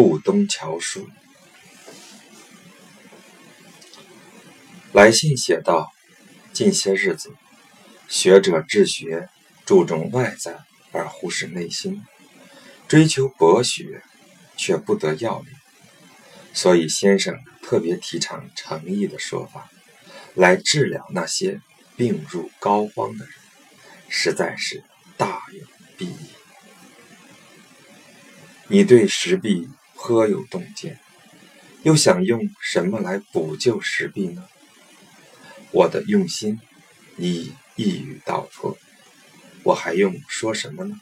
顾东桥书》来信写道：近些日子，学者治学注重外在而忽视内心，追求博学却不得要领，所以先生特别提倡诚意的说法，来治疗那些病入膏肓的人，实在是大有裨益。你对石壁颇有洞见，又想用什么来补救石壁呢？我的用心，已一语道破，我还用说什么呢？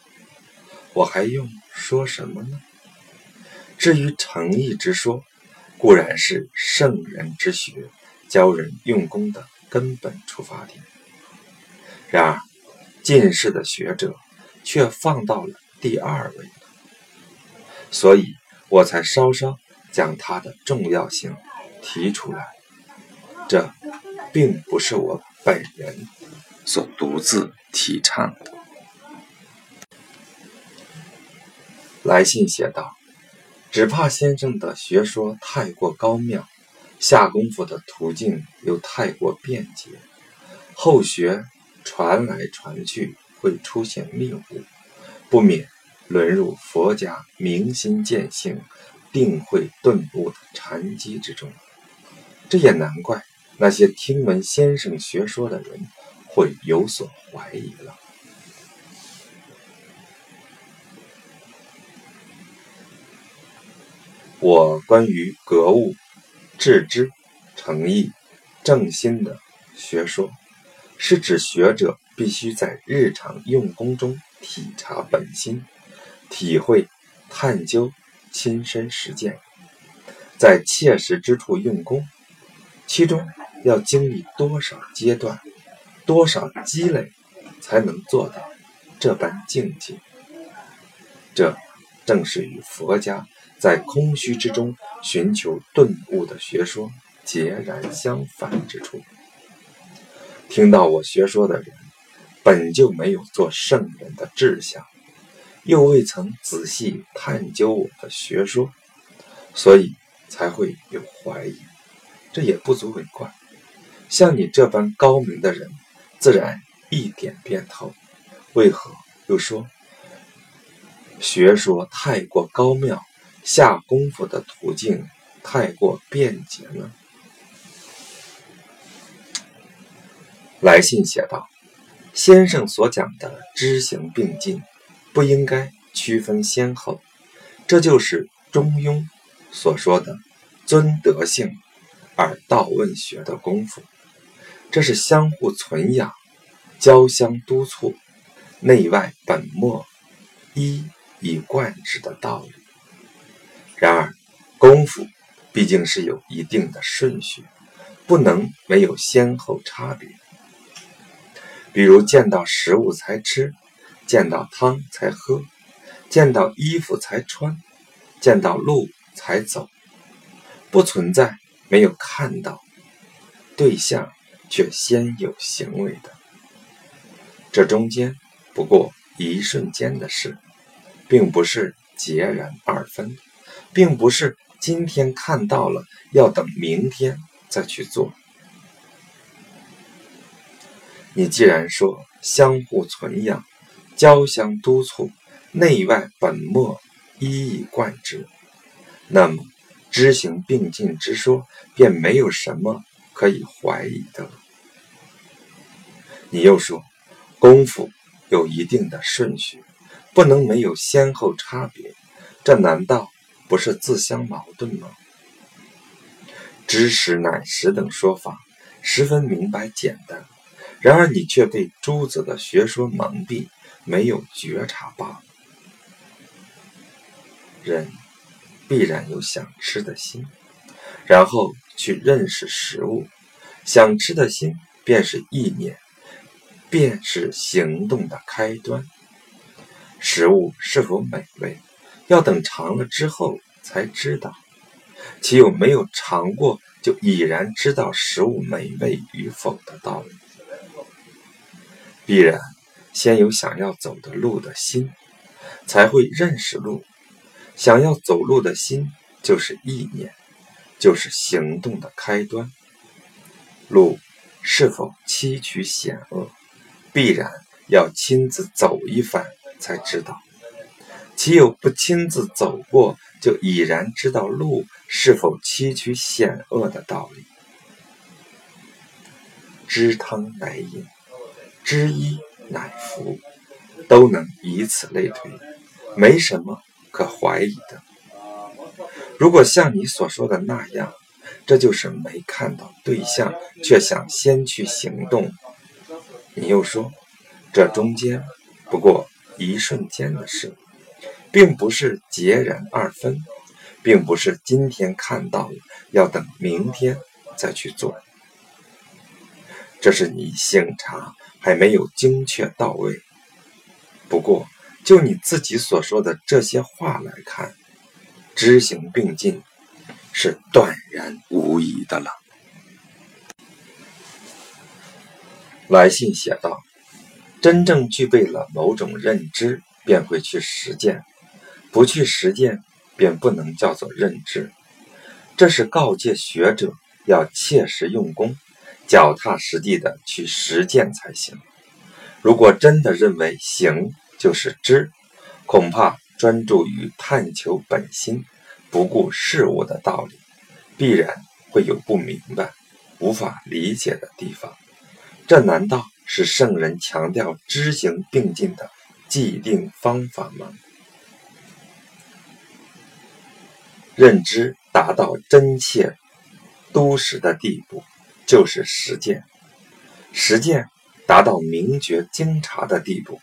我还用说什么呢？至于诚意之说，固然是圣人之学，教人用功的根本出发点。然而，近世的学者却放到了第二位所以我才稍稍将它的重要性提出来。这。并不是我本人所独自提倡的。来信写道：“只怕先生的学说太过高妙，下功夫的途径又太过便捷，后学传来传去会出现谬误，不免沦入佛家明心见性、定慧顿悟的禅机之中。这也难怪。”那些听闻先生学说的人会有所怀疑了。我关于格物、致知、诚意、正心的学说，是指学者必须在日常用功中体察本心，体会、探究、亲身实践，在切实之处用功，其中。要经历多少阶段、多少积累，才能做到这般境界？这正是与佛家在空虚之中寻求顿悟的学说截然相反之处。听到我学说的人，本就没有做圣人的志向，又未曾仔细探究我的学说，所以才会有怀疑。这也不足为怪。像你这般高明的人，自然一点便透。为何又说学说太过高妙，下功夫的途径太过便捷呢？来信写道：“先生所讲的知行并进，不应该区分先后，这就是中庸所说的尊德性而道问学的功夫。”这是相互存养、交相督促、内外本末一以贯之的道理。然而，功夫毕竟是有一定的顺序，不能没有先后差别。比如，见到食物才吃，见到汤才喝，见到衣服才穿，见到路才走，不存在没有看到对象。却先有行为的，这中间不过一瞬间的事，并不是截然二分，并不是今天看到了要等明天再去做。你既然说相互存养、交相督促、内外本末一以贯之，那么知行并进之说便没有什么。可以怀疑的了。你又说，功夫有一定的顺序，不能没有先后差别，这难道不是自相矛盾吗？知识乃实等说法十分明白简单，然而你却被诸子的学说蒙蔽，没有觉察罢了。人必然有想吃的心，然后。去认识食物，想吃的心便是意念，便是行动的开端。食物是否美味，要等尝了之后才知道。岂有没有尝过就已然知道食物美味与否的道理？必然先有想要走的路的心，才会认识路，想要走路的心就是意念，就是行动的开端。路是否崎岖险恶，必然要亲自走一番才知道。岂有不亲自走过就已然知道路是否崎岖险恶的道理？知汤乃饮，知衣乃服，都能以此类推，没什么可怀疑的。如果像你所说的那样，这就是没看到对象，却想先去行动。你又说，这中间不过一瞬间的事。并不是截然二分，并不是今天看到了要等明天再去做，这是你醒察还没有精确到位。不过，就你自己所说的这些话来看，知行并进是断然无疑的了。来信写道：“真正具备了某种认知，便会去实践。”不去实践，便不能叫做认知。这是告诫学者要切实用功，脚踏实地的去实践才行。如果真的认为行就是知，恐怕专注于探求本心，不顾事物的道理，必然会有不明白、无法理解的地方。这难道是圣人强调知行并进的既定方法吗？认知达到真切都实的地步，就是实践；实践达到明觉精察的地步，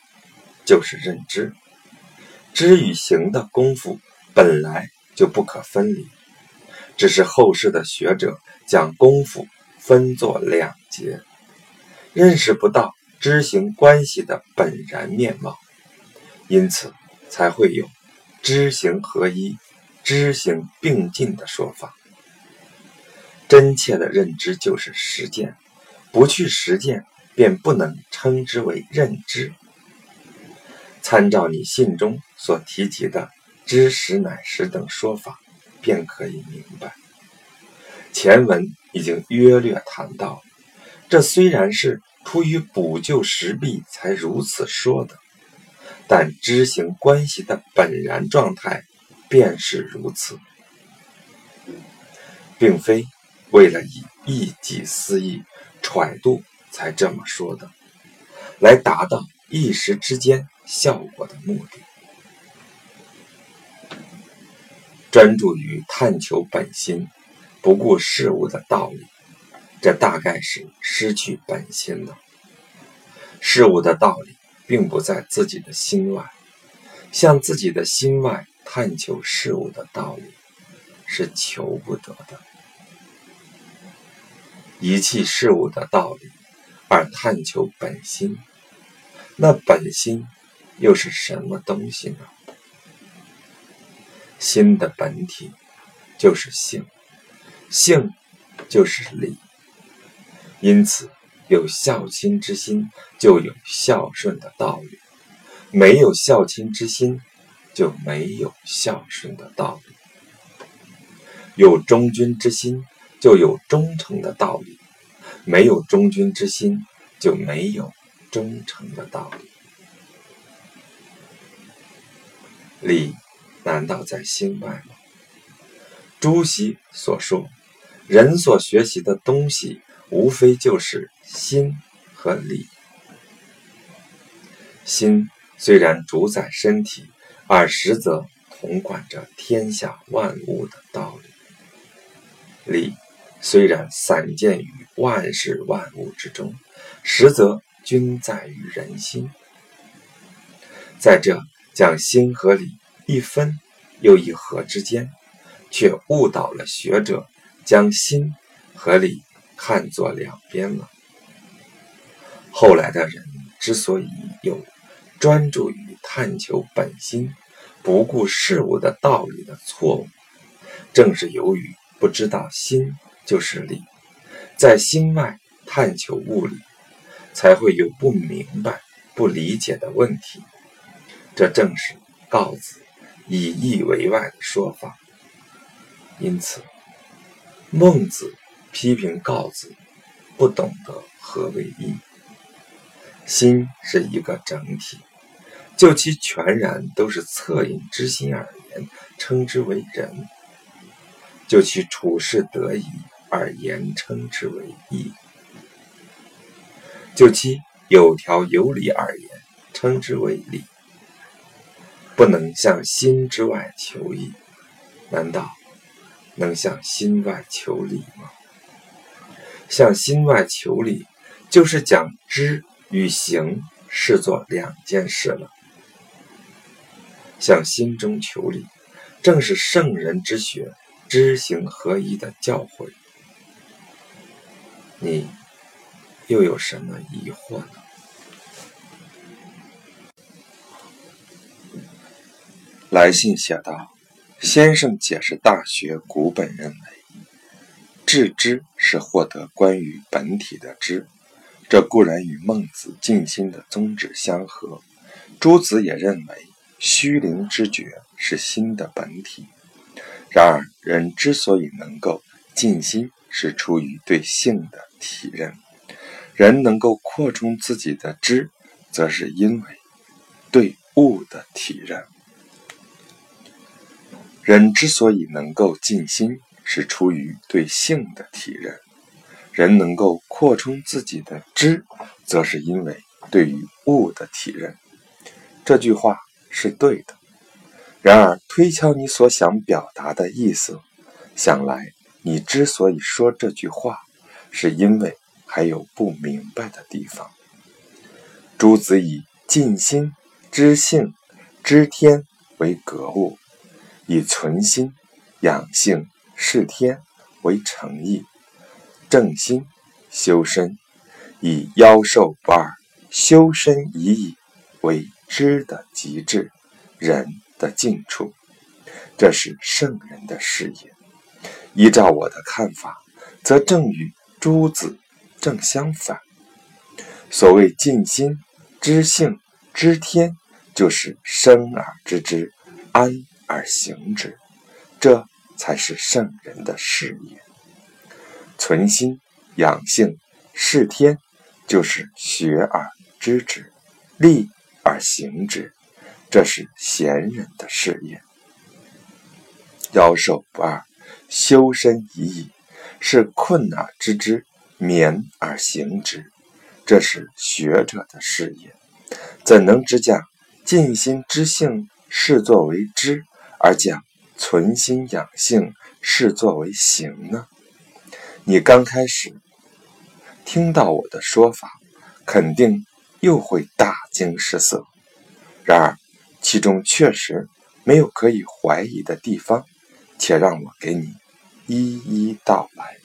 就是认知。知与行的功夫本来就不可分离，只是后世的学者将功夫分作两节，认识不到知行关系的本然面貌，因此才会有知行合一。知行并进的说法，真切的认知就是实践，不去实践，便不能称之为认知。参照你信中所提及的“知识乃实”等说法，便可以明白。前文已经约略谈到，这虽然是出于补救时弊才如此说的，但知行关系的本然状态。便是如此，并非为了以一己私意揣度才这么说的，来达到一时之间效果的目的。专注于探求本心，不顾事物的道理，这大概是失去本心了。事物的道理并不在自己的心外，向自己的心外。探求事物的道理是求不得的，遗弃事物的道理而探求本心，那本心又是什么东西呢？心的本体就是性，性就是理，因此有孝亲之心，就有孝顺的道理；没有孝亲之心。就没有孝顺的道理，有忠君之心，就有忠诚的道理；没有忠君之心，就没有忠诚的道理。理难道在心外吗？朱熹所说，人所学习的东西，无非就是心和理。心虽然主宰身体。而实则统管着天下万物的道理，理虽然散见于万事万物之中，实则均在于人心。在这将心和理一分又一合之间，却误导了学者将心和理看作两边了。后来的人之所以有专注于。探求本心，不顾事物的道理的错误，正是由于不知道心就是理，在心外探求物理，才会有不明白、不理解的问题。这正是告子以义为外的说法。因此，孟子批评告子不懂得何为义。心是一个整体，就其全然都是恻隐之心而言，称之为仁；就其处事得宜而言，称之为义；就其有条有理而言，称之为理。不能向心之外求义，难道能向心外求理吗？向心外求理，就是将知与行视作两件事了。向心中求理，正是圣人之学，知行合一的教诲。你又有什么疑惑呢？来信写道：“先生解释《大学》古本认为，致知是获得关于本体的知，这固然与孟子尽心的宗旨相合。朱子也认为，虚灵之觉是心的本体。然而，人之所以能够尽心，是出于对性的体认；人能够扩充自己的知，则是因为对物的体认。”人之所以能够尽心，是出于对性的体认；人能够扩充自己的知，则是因为对于物的体认。这句话是对的。然而，推敲你所想表达的意思，想来你之所以说这句话，是因为还有不明白的地方。朱子以尽心、知性、知天为格物。以存心、养性、视天为诚意，正心、修身，以妖兽不二、修身已矣为知的极致，人的尽处。这是圣人的事业。依照我的看法，则正与诸子正相反。所谓尽心、知性、知天，就是生而知之，安。而行之，这才是圣人的事业。存心养性视天，就是学而知之，立而行之，这是贤人的事业。妖兽不二，修身已矣，是困而知之，勉而行之，这是学者的事业。怎能只讲尽心知性，视作为知？而将存心养性视作为行呢？你刚开始听到我的说法，肯定又会大惊失色。然而，其中确实没有可以怀疑的地方，且让我给你一一道来。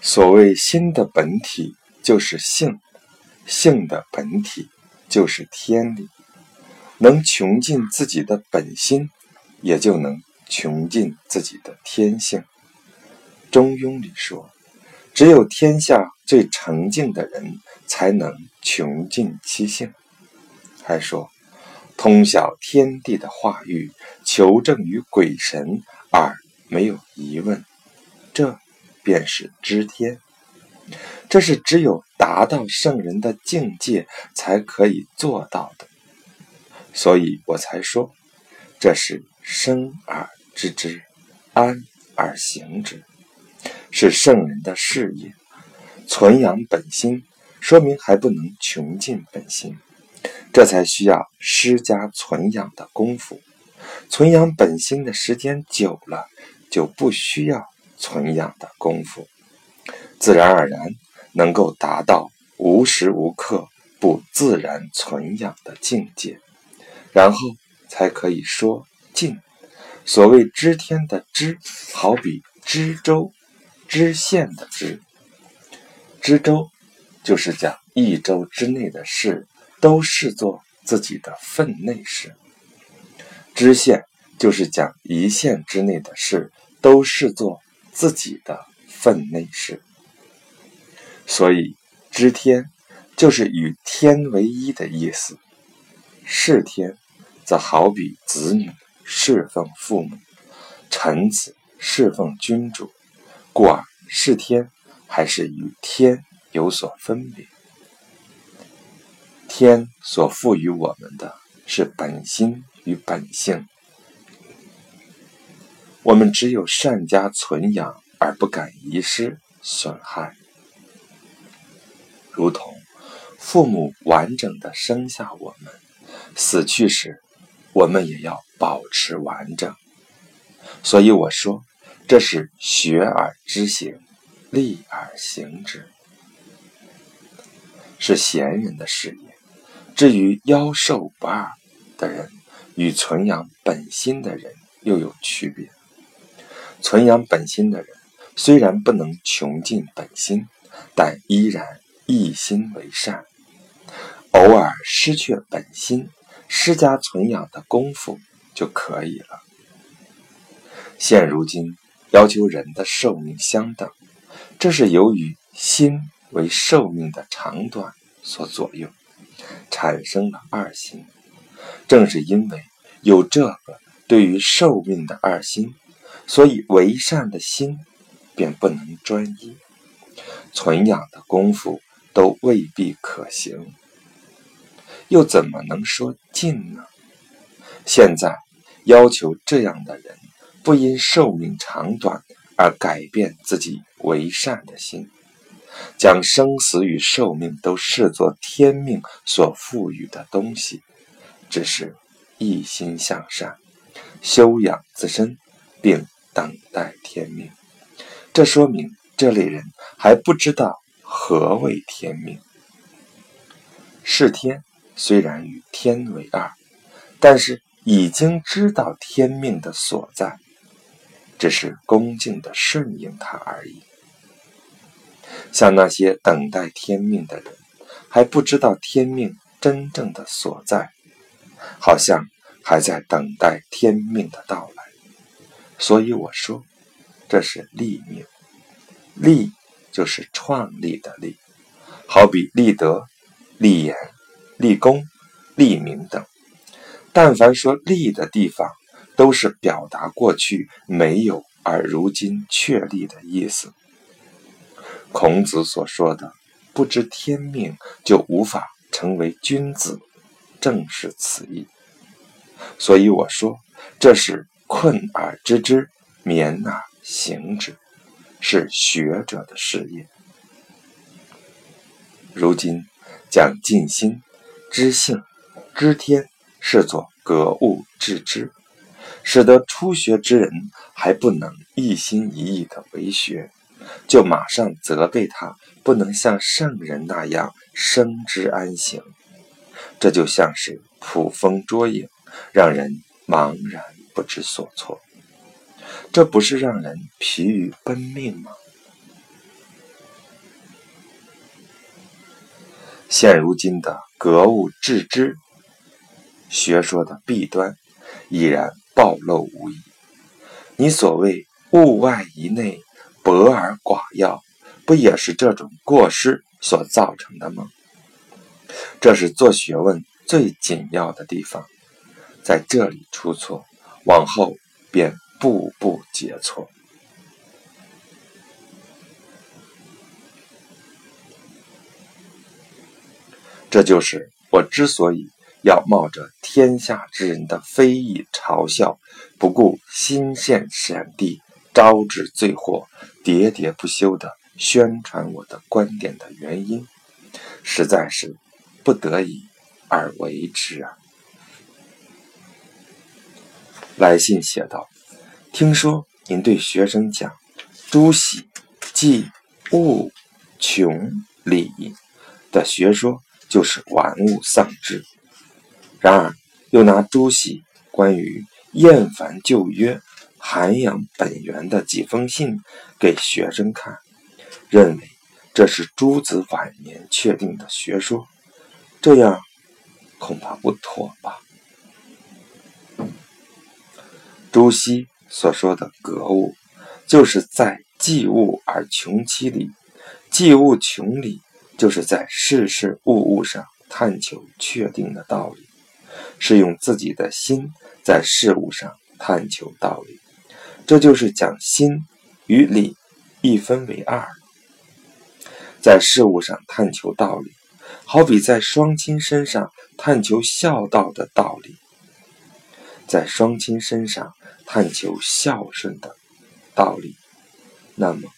所谓心的本体就是性，性的本体就是天理。能穷尽自己的本心，也就能穷尽自己的天性。中庸里说：“只有天下最澄净的人，才能穷尽其性。”还说：“通晓天地的化育，求证于鬼神而没有疑问，这便是知天。这是只有达到圣人的境界才可以做到的。”所以我才说，这是生而知之，安而行之，是圣人的事业。存养本心，说明还不能穷尽本心，这才需要施加存养的功夫。存养本心的时间久了，就不需要存养的功夫，自然而然能够达到无时无刻不自然存养的境界。然后才可以说尽。所谓知天的知，好比知州、知县的知。知州就是讲一周之内的事都视作自己的分内事；知县就是将一县之内的事都视作自己的分内事。所以知天就是与天为一的意思。世天，则好比子女侍奉父母，臣子侍奉君主，故而世天还是与天有所分别。天所赋予我们的是本心与本性，我们只有善加存养，而不敢遗失损害，如同父母完整的生下我们。死去时，我们也要保持完整。所以我说，这是学而知行，立而行之，是贤人的事业。至于妖寿不二的人，与存养本心的人又有区别。存养本心的人，虽然不能穷尽本心，但依然一心为善。偶尔失去本心。施加存养的功夫就可以了。现如今要求人的寿命相等，这是由于心为寿命的长短所左右，产生了二心。正是因为有这个对于寿命的二心，所以为善的心便不能专一，存养的功夫都未必可行。又怎么能说尽呢？现在要求这样的人，不因寿命长短而改变自己为善的心，将生死与寿命都视作天命所赋予的东西，只是一心向善，修养自身，并等待天命。这说明这类人还不知道何为天命，是天。虽然与天为二，但是已经知道天命的所在，只是恭敬的顺应它而已。像那些等待天命的人，还不知道天命真正的所在，好像还在等待天命的到来。所以我说，这是立命。立就是创立的立，好比立德、立言。立功、立名等，但凡说立的地方，都是表达过去没有而如今确立的意思。孔子所说的“不知天命就无法成为君子”，正是此意。所以我说，这是困而知之，勉而行之，是学者的事业。如今讲尽心。知性、知天，视作格物致知，使得初学之人还不能一心一意的为学，就马上责备他不能像圣人那样生之安行。这就像是捕风捉影，让人茫然不知所措。这不是让人疲于奔命吗？现如今的格物致知学说的弊端，已然暴露无遗。你所谓物外一内，博而寡要，不也是这种过失所造成的吗？这是做学问最紧要的地方，在这里出错，往后便步步皆错。这就是我之所以要冒着天下之人的非议嘲笑，不顾心陷险地，招致罪祸，喋喋不休的宣传我的观点的原因，实在是不得已而为之啊！来信写道：“听说您对学生讲‘诸喜、忌、恶、穷、理’的学说。”就是玩物丧志。然而，又拿朱熹关于厌烦旧约、涵养本源的几封信给学生看，认为这是朱子晚年确定的学说，这样恐怕不妥吧？朱熹所说的格物，就是在济物而穷其理，济物穷理。就是在事事物物上探求确定的道理，是用自己的心在事物上探求道理，这就是讲心与理一分为二。在事物上探求道理，好比在双亲身上探求孝道的道理，在双亲身上探求孝顺的道理。那么，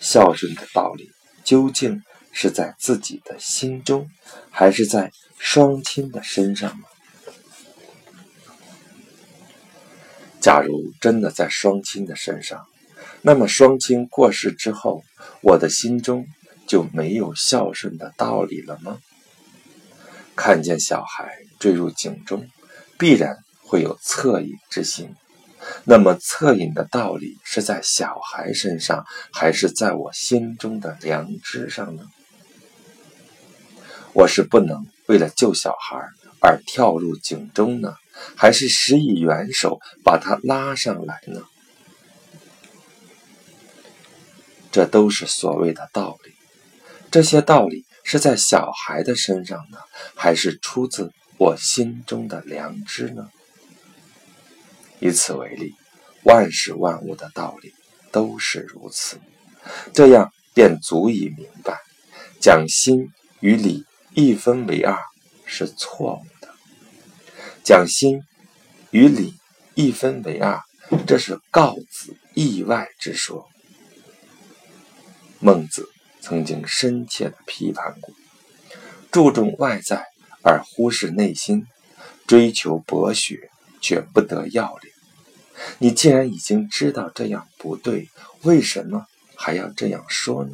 孝顺的道理究竟是在自己的心中，还是在双亲的身上呢？假如真的在双亲的身上，那么双亲过世之后，我的心中。就没有孝顺的道理了吗？看见小孩坠入井中，必然会有恻隐之心。那么，恻隐的道理是在小孩身上，还是在我心中的良知上呢？我是不能为了救小孩而跳入井中呢，还是施以援手把他拉上来呢？这都是所谓的道理。这些道理是在小孩的身上呢，还是出自我心中的良知呢？以此为例，万事万物的道理都是如此，这样便足以明白，将心与理一分为二是错误的。将心与理一分为二，这是告子意外之说。孟子。曾经深切的批判过，注重外在而忽视内心，追求博学却不得要领。你既然已经知道这样不对，为什么还要这样说呢？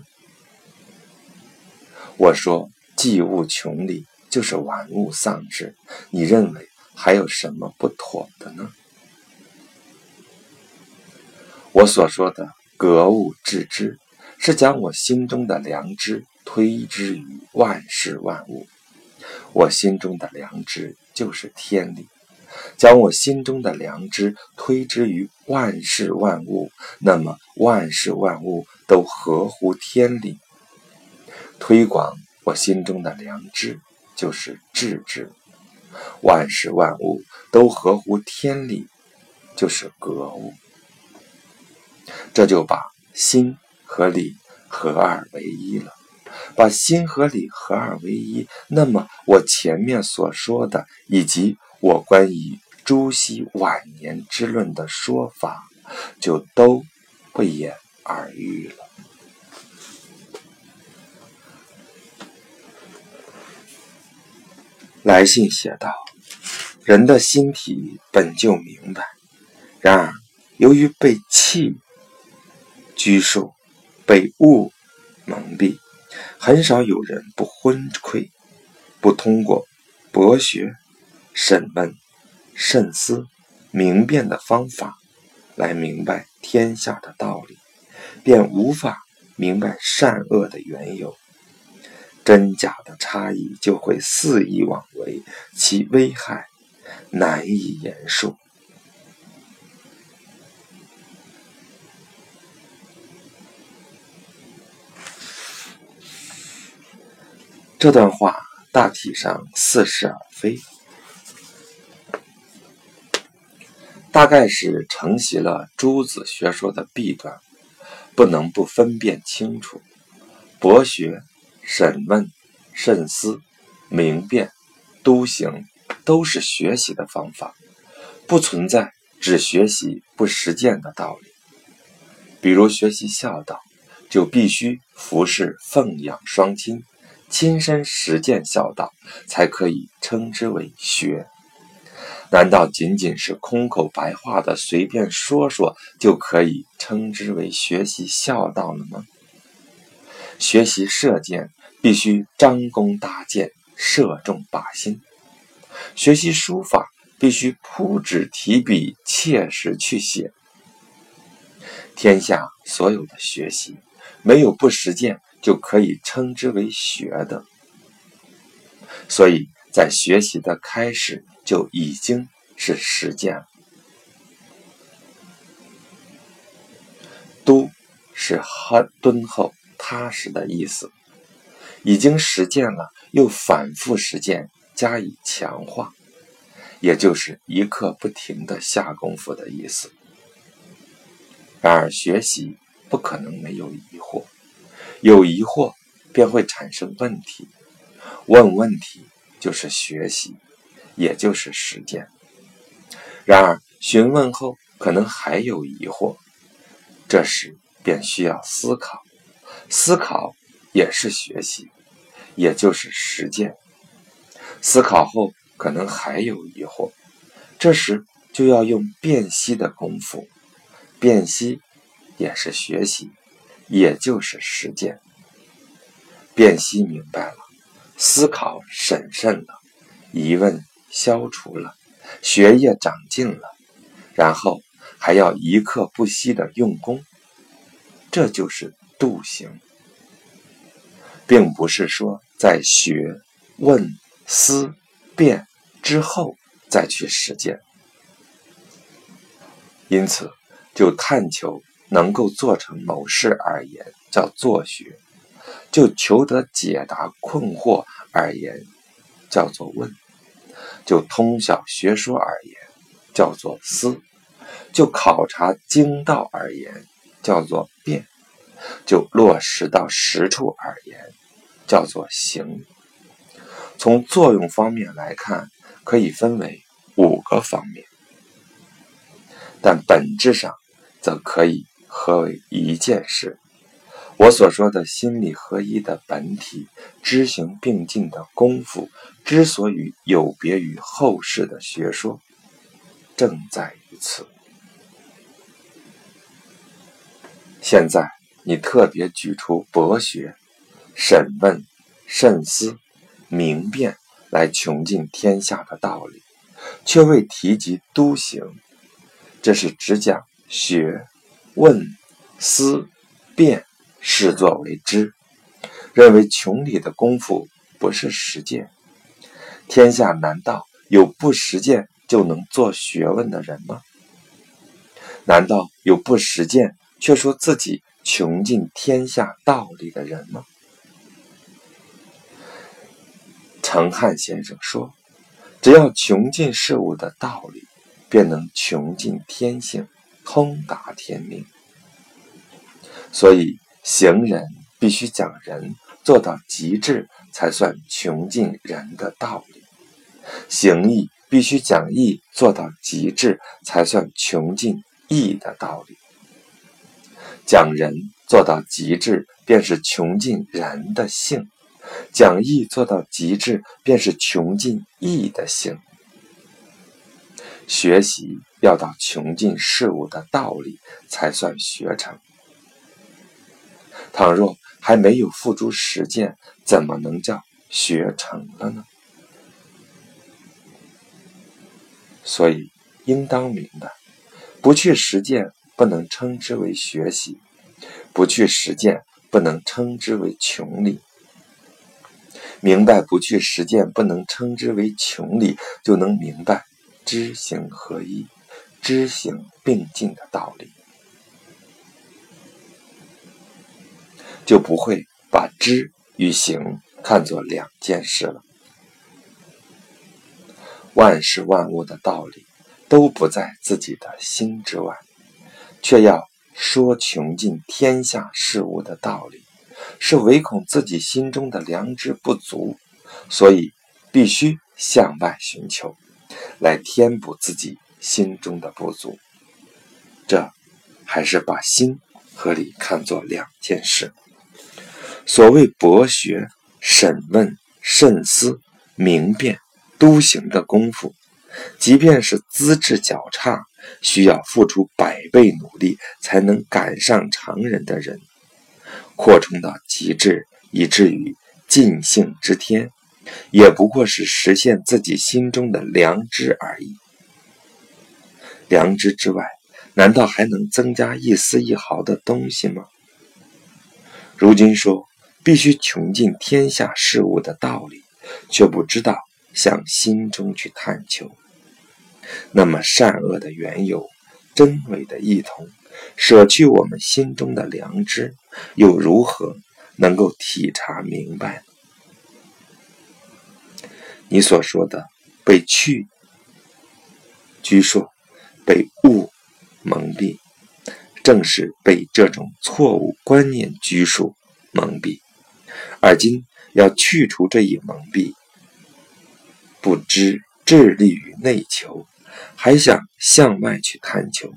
我说既物穷理就是玩物丧志，你认为还有什么不妥的呢？我所说的格物致知。是将我心中的良知推之于万事万物，我心中的良知就是天理。将我心中的良知推之于万事万物，那么万事万物都合乎天理。推广我心中的良知就是智之，万事万物都合乎天理，就是格物。这就把心。和理合二为一了，把心和理合二为一，那么我前面所说的，以及我关于朱熹晚年之论的说法，就都不言而喻了。来信写道：“人的心体本就明白，然而由于被气拘束。”被物蒙蔽，很少有人不昏聩，不通过博学、审问、慎思、明辨的方法来明白天下的道理，便无法明白善恶的缘由，真假的差异就会肆意妄为，其危害难以言述。这段话大体上似是而非，大概是承袭了诸子学说的弊端，不能不分辨清楚。博学、审问、慎思、明辨、笃行，都是学习的方法，不存在只学习不实践的道理。比如学习孝道，就必须服侍奉养双亲。亲身实践孝道，才可以称之为学。难道仅仅是空口白话的随便说说，就可以称之为学习孝道了吗？学习射箭，必须张弓搭箭，射中靶心；学习书法，必须铺纸提笔，切实去写。天下所有的学习，没有不实践。就可以称之为学的，所以在学习的开始就已经是实践了。都是很敦厚踏实的意思，已经实践了，又反复实践，加以强化，也就是一刻不停的下功夫的意思。然而，学习不可能没有疑惑，有疑惑便会产生问题，问问题就是学习，也就是实践。然而，询问后可能还有疑惑，这时便需要思考，思考也是学习，也就是实践。思考后可能还有疑惑，这时就要用辨析的功夫，辨析也是学习，也就是实践。辨析明白了，思考审慎了，疑问消除了，学业长进了。然后还要一刻不息的用功，这就是度行，并不是说在学、问、思、辨之后再去实践。因此，就探求能够做成某事而言，叫做学；就求得解答困惑而言，叫做问；就通晓学说而言。叫做思，就考察经道而言，叫做辩；就落实到实处而言，叫做行。从作用方面来看，可以分为五个方面，但本质上则可以合为一件事。我所说的心理合一的本体，知行并进的功夫，之所以有别于后世的学说。正在于此。现在你特别举出博学、审问、慎思、明辨来穷尽天下的道理，却未提及都行，这是只讲学、问、思、辨，视作为知，认为穷理的功夫不是实践。天下难道有不实践？就能做学问的人吗？难道有不实践却说自己穷尽天下道理的人吗？程汉先生说：“只要穷尽事物的道理，便能穷尽天性，通达天命。所以行人必须讲人做到极致，才算穷尽人的道理。行义。”必须讲义做到极致，才算穷尽义的道理；讲仁做到极致，便是穷尽人的性；讲义做到极致，便是穷尽义的性。学习要到穷尽事物的道理，才算学成。倘若还没有付诸实践，怎么能叫学成了呢？所以，应当明白，不去实践不能称之为学习，不去实践不能称之为穷理。明白不去实践不能称之为穷理，就能明白知行合一、知行并进的道理，就不会把知与行看作两件事了。万事万物的道理都不在自己的心之外，却要说穷尽天下事物的道理，是唯恐自己心中的良知不足，所以必须向外寻求，来填补自己心中的不足。这还是把心和理看作两件事。所谓博学、审问、慎思、明辨。都行的功夫，即便是资质较差，需要付出百倍努力才能赶上常人的人，扩充到极致，以至于尽兴之天，也不过是实现自己心中的良知而已。良知之外，难道还能增加一丝一毫的东西吗？如今说必须穷尽天下事物的道理，却不知道。向心中去探求，那么善恶的缘由、真伪的异同，舍去我们心中的良知，又如何能够体察明白你所说的被去据说，被物蒙蔽，正是被这种错误观念拘束蒙蔽。而今要去除这一蒙蔽，不知致力于内求，还想向外去探求，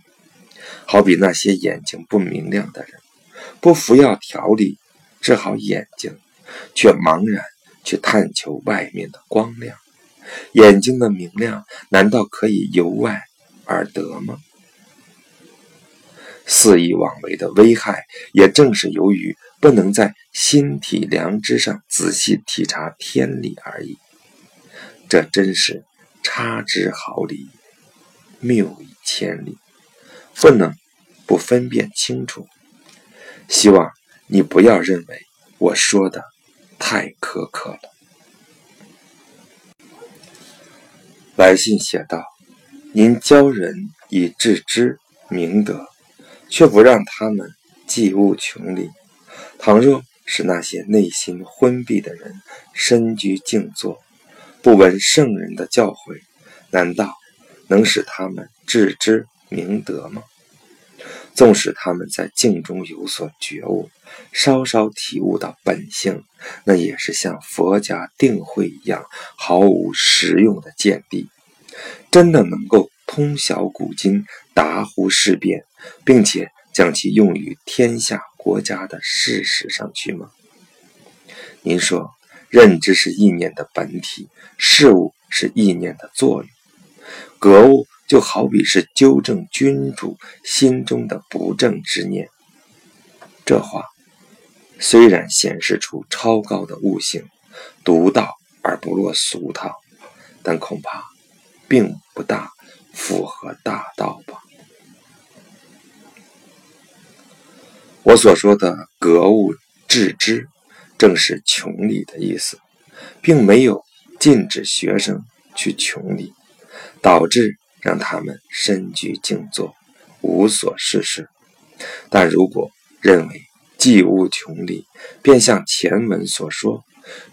好比那些眼睛不明亮的人，不服药调理治好眼睛，却茫然去探求外面的光亮。眼睛的明亮，难道可以由外而得吗？肆意妄为的危害，也正是由于不能在心体良知上仔细体察天理而已。这真是差之毫厘，谬以千里，不能不分辨清楚。希望你不要认为我说的太苛刻了。来信写道：“您教人以致知明德。”却不让他们济物穷理。倘若是那些内心昏闭的人，深居静坐，不闻圣人的教诲，难道能使他们致知明德吗？纵使他们在静中有所觉悟，稍稍体悟到本性，那也是像佛家定慧一样毫无实用的见地。真的能够通晓古今，达乎事变？并且将其用于天下国家的事实上去吗？您说，认知是意念的本体，事物是意念的作用，格物就好比是纠正君主心中的不正之念。这话虽然显示出超高的悟性，独到而不落俗套，但恐怕并不大符合大道吧。我所说的格物致知，正是穷理的意思，并没有禁止学生去穷理，导致让他们深居静坐，无所事事。但如果认为既物穷理，便像前文所说，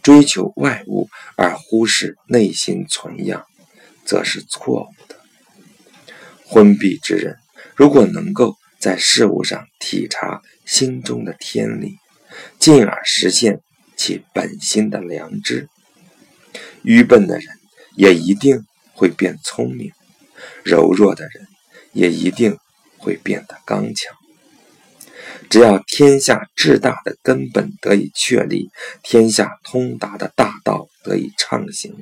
追求外物而忽视内心存养，则是错误的。昏蔽之人，如果能够。在事物上体察心中的天理，进而实现其本心的良知。愚笨的人也一定会变聪明，柔弱的人也一定会变得刚强。只要天下至大的根本得以确立，天下通达的大道得以畅行，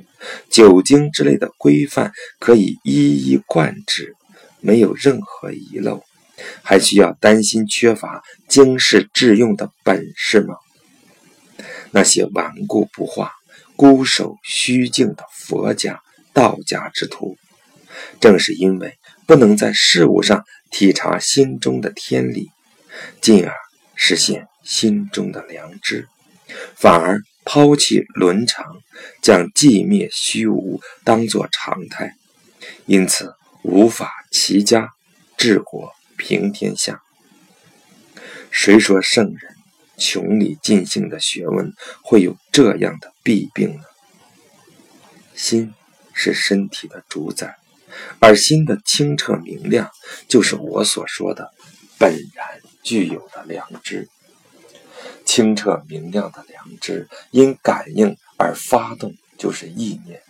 九经之类的规范可以一一贯之，没有任何遗漏。还需要担心缺乏经世致用的本事吗？那些顽固不化、孤守虚静的佛家、道家之徒，正是因为不能在事物上体察心中的天理，进而实现心中的良知，反而抛弃伦常，将寂灭虚无当作常态，因此无法齐家治国。平天下，谁说圣人穷理尽性的学问会有这样的弊病呢？心是身体的主宰，而心的清澈明亮，就是我所说的本然具有的良知。清澈明亮的良知，因感应而发动，就是意念。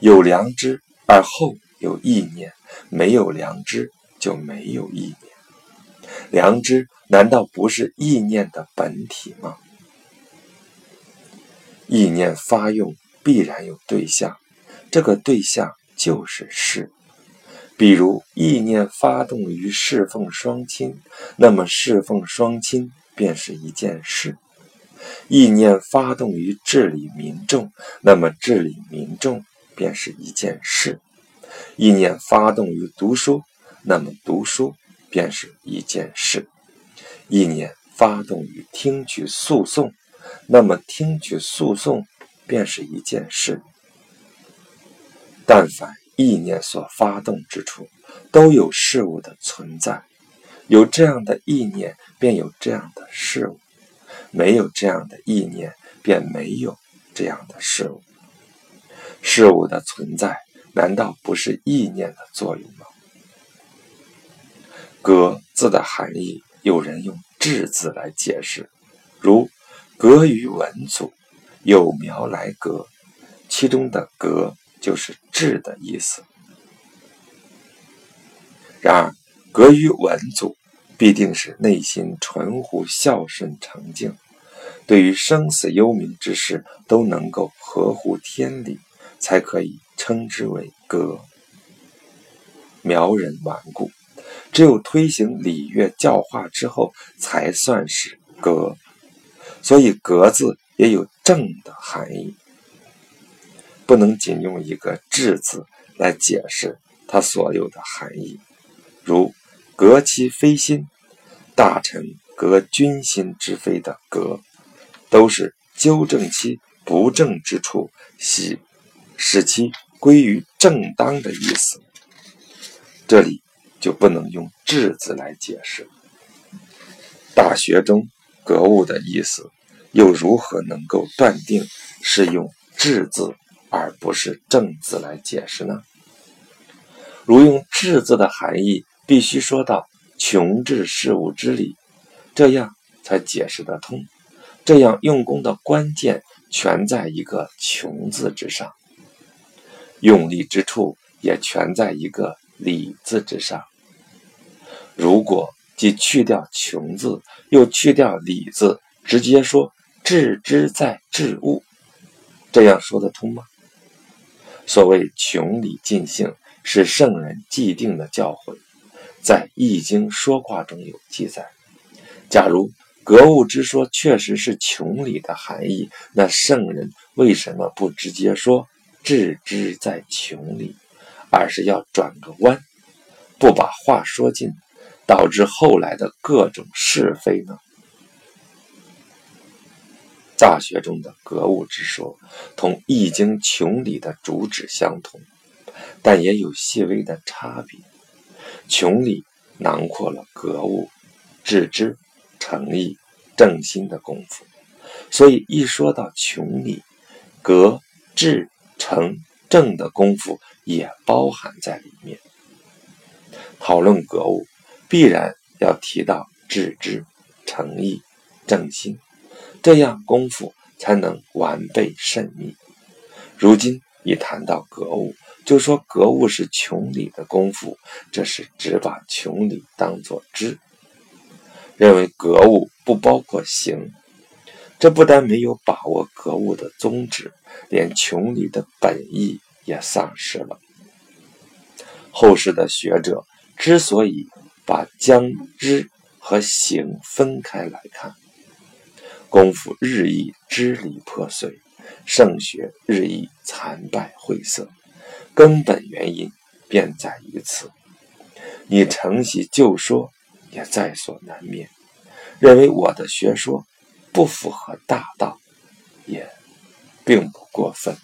有良知而后有意念，没有良知。就没有意念，良知难道不是意念的本体吗？意念发用必然有对象，这个对象就是事。比如意念发动于侍奉双亲，那么侍奉双亲便是一件事；意念发动于治理民众，那么治理民众便是一件事；意念发动于读书。那么读书便是一件事，意念发动于听取诉讼，那么听取诉讼便是一件事。但凡意念所发动之处，都有事物的存在，有这样的意念，便有这样的事物；没有这样的意念，便没有这样的事物。事物的存在。难道不是意念的作用吗？格字的含义，有人用质字来解释，如格于文祖，有苗来格，其中的格就是质的意思。然而，格于文祖，必定是内心纯乎孝顺诚敬，对于生死忧民之事都能够合乎天理，才可以称之为格。苗人顽固，只有推行礼乐教化之后，才算是格。所以“格”字也有正的含义，不能仅用一个“治”字来解释它所有的含义。如“革其非心”，大臣革君心之非的“革”，都是纠正其不正之处，使使其归于正当的意思。这里就不能用“治”字来解释。大学中“格物”的意思。又如何能够断定是用“治”字而不是“正”字来解释呢？如用“治”字的含义，必须说到穷治事物之理，这样才解释得通。这样用功的关键全在一个“穷”字之上，用力之处也全在一个“理”字之上。如果既去掉“穷”字，又去掉“理”字，直接说。致之在致物，这样说得通吗？所谓穷理尽性，是圣人既定的教诲，在《易经》说卦中有记载。假如格物之说确实是穷理的含义，那圣人为什么不直接说致之在穷理，而是要转个弯，不把话说尽，导致后来的各种是非呢？大学中的格物之说，同《易经》穷理的主旨相同，但也有细微的差别。穷理囊括了格物、致知、诚意、正心的功夫，所以一说到穷理，格、致、诚、正的功夫也包含在里面。讨论格物，必然要提到致知、诚意、正心。这样功夫才能完备甚密。如今一谈到格物，就说格物是穷理的功夫，这是只把穷理当作知，认为格物不包括行。这不但没有把握格物的宗旨，连穷理的本意也丧失了。后世的学者之所以把将知和行分开来看。功夫日益支离破碎，圣学日益残败晦涩，根本原因便在于此。你承袭旧说也在所难免，认为我的学说不符合大道，也并不过分。